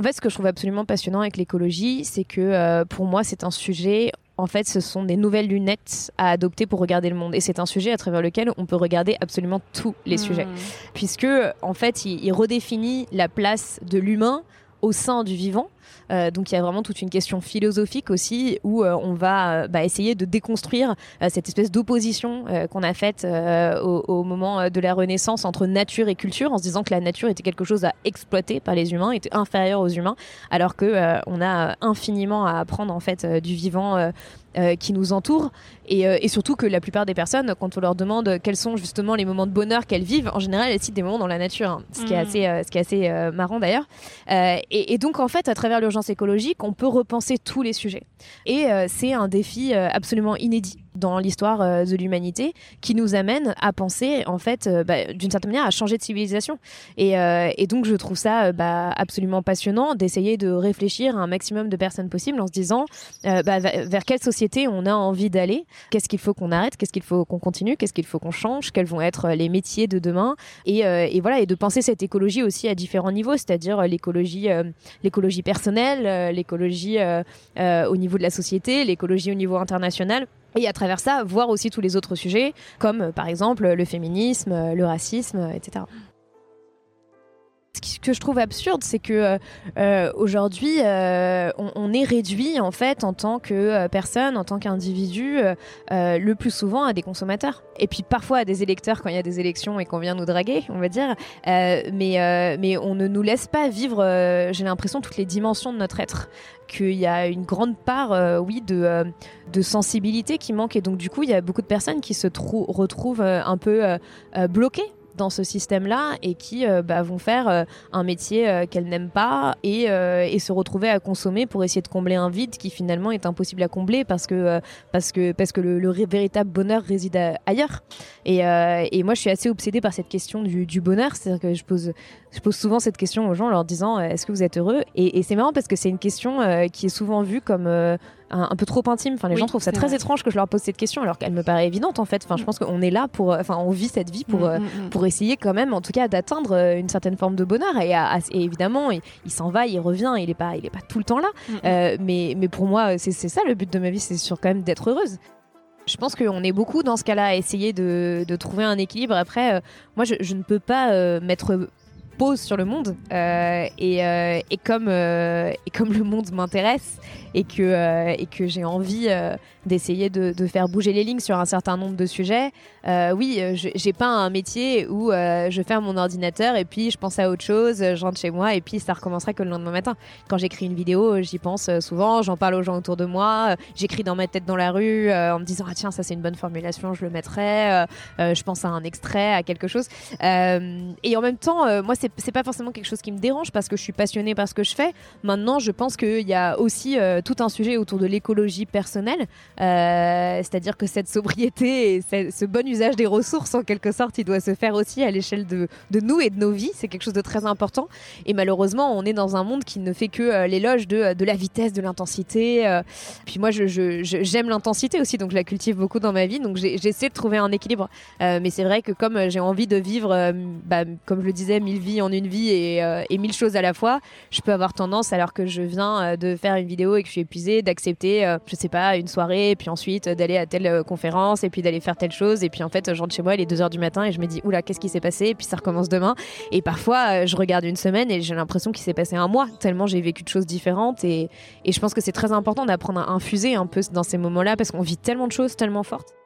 En fait, ce que je trouve absolument passionnant avec l'écologie, c'est que euh, pour moi, c'est un sujet. En fait, ce sont des nouvelles lunettes à adopter pour regarder le monde. Et c'est un sujet à travers lequel on peut regarder absolument tous les Mmh. sujets. Puisque, en fait, il, il redéfinit la place de l'humain au sein du vivant. Euh, donc il y a vraiment toute une question philosophique aussi où euh, on va euh, bah, essayer de déconstruire cette espèce d'opposition qu'on a faite au, au moment de la Renaissance entre nature et culture en se disant que la nature était quelque chose à exploiter par les humains, était inférieure aux humains, alors que on a infiniment à apprendre en fait du vivant. euh, qui nous entoure et, euh, et surtout que la plupart des personnes quand on leur demande quels sont justement les moments de bonheur qu'elles vivent en général elles citent des moments dans la nature hein, ce qui est assez euh, ce qui est assez marrant d'ailleurs et, et donc en fait, à travers l'urgence écologique, on peut repenser tous les sujets. Et euh, c'est un défi euh, absolument inédit dans l'histoire euh, de l'humanité qui nous amène à penser en fait euh, bah, d'une certaine manière à changer de civilisation. Et, euh, donc je trouve ça bah, absolument passionnant d'essayer de réfléchir à un maximum de personnes possibles en se disant bah, vers quelle société on a envie d'aller qu'est-ce qu'il faut qu'on arrête qu'est-ce qu'il faut qu'on continue qu'est-ce qu'il faut qu'on change quels vont être les métiers de demain. Et, et voilà et de penser cette écologie aussi à différents niveaux c'est-à-dire l'écologie l'écologie personnelle l'écologie au niveau de la société l'écologie au niveau international et à travers ça voir aussi tous les autres sujets comme euh, par exemple le féminisme euh, le racisme etc ce que je trouve absurde, c'est que euh, euh, aujourd'hui, euh, on, est réduit en fait en tant que personne, en tant qu'individu, le plus souvent à des consommateurs. Et puis parfois à des électeurs quand il y a des élections et qu'on vient nous draguer, on va dire. Mais, mais on ne nous laisse pas vivre, j'ai l'impression, toutes les dimensions de notre être. Qu'il y a une grande part, oui, de, sensibilité qui manque. Et donc du coup, il y a beaucoup de personnes qui se trou- retrouvent un peu bloquées dans ce système-là et qui euh, bah, vont faire euh, un métier euh, qu'elles n'aiment pas et, se retrouver à consommer pour essayer de combler un vide qui finalement est impossible à combler parce que, parce que, parce que le, véritable bonheur réside ailleurs. Et, moi, je suis assez obsédée par cette question du, bonheur. C'est-à-dire que je pose, je pose souvent cette question aux gens en leur disant Est-ce que vous êtes heureux? Et, c'est marrant parce que c'est une question qui est souvent vue comme. Euh, un, un peu trop intime. Enfin, les Oui, gens trouvent ça très vrai. étrange que je leur pose cette question alors qu'elle me paraît évidente en fait. Enfin, je pense qu'on est là pour, enfin, on vit cette vie pour, euh, Mm, mm, mm. pour essayer quand même, en tout cas, d'atteindre euh, une certaine forme de bonheur. Et, à- à- et évidemment, il, il s'en va, il revient, il est pas, il est pas tout le temps là. Mm, mm. Euh, mais, mais pour moi, c'est c'est ça le but de ma vie, c'est sur quand même d'être heureuse. Je pense qu'on est beaucoup dans ce cas-là à essayer de, de trouver un équilibre. Après, euh, moi, je, je ne peux pas euh, mettre pause sur le monde euh, et, euh, et comme euh, et comme le monde m'intéresse et que et que j'ai envie d'essayer de, faire bouger les lignes sur un certain nombre de sujets oui j'ai pas un métier où je ferme mon ordinateur et puis je pense à autre chose je rentre chez moi et puis ça recommencera que le lendemain matin. Quand j'écris une vidéo j'y pense souvent j'en parle aux gens autour de moi j'écris dans ma tête dans la rue en me disant ah tiens ça c'est une bonne formulation je le mettrai je pense à un extrait à quelque chose. Et en même temps, moi, c'est c'est pas forcément quelque chose qui me dérange parce que je suis passionnée par ce que je fais. Maintenant, je pense qu'il y a aussi euh, tout un sujet autour de l'écologie personnelle, Euh, c'est-à-dire que cette sobriété et ce, bon usage des ressources, en quelque sorte, il doit se faire aussi à l'échelle de, de nous et de nos vies. C'est quelque chose de très important. Et malheureusement, on est dans un monde qui ne fait que euh, l'éloge de, de la vitesse, de l'intensité. Puis moi, je- je- je- j'aime l'intensité aussi, donc je la cultive beaucoup dans ma vie. Donc j'essaie de trouver un équilibre. Mais c'est vrai que comme j'ai envie de vivre, bah, comme je le disais, mille vies en une vie et, euh, et mille choses à la fois, je peux avoir tendance, alors que je viens euh, de faire une vidéo et que je suis épuisée, d'accepter, euh, je sais pas, une soirée, puis ensuite euh, d'aller à telle conférence, et puis d'aller faire telle chose, et puis en fait, je rentre chez moi, il est 2h du matin, et je me dis, oula, qu'est-ce qui s'est passé? Et puis ça recommence demain. Et parfois, je regarde une semaine et j'ai l'impression qu'il s'est passé un mois, tellement j'ai vécu de choses différentes. Et, et je pense que c'est très important d'apprendre à infuser un peu dans ces moments-là, parce qu'on vit tellement de choses tellement fortes.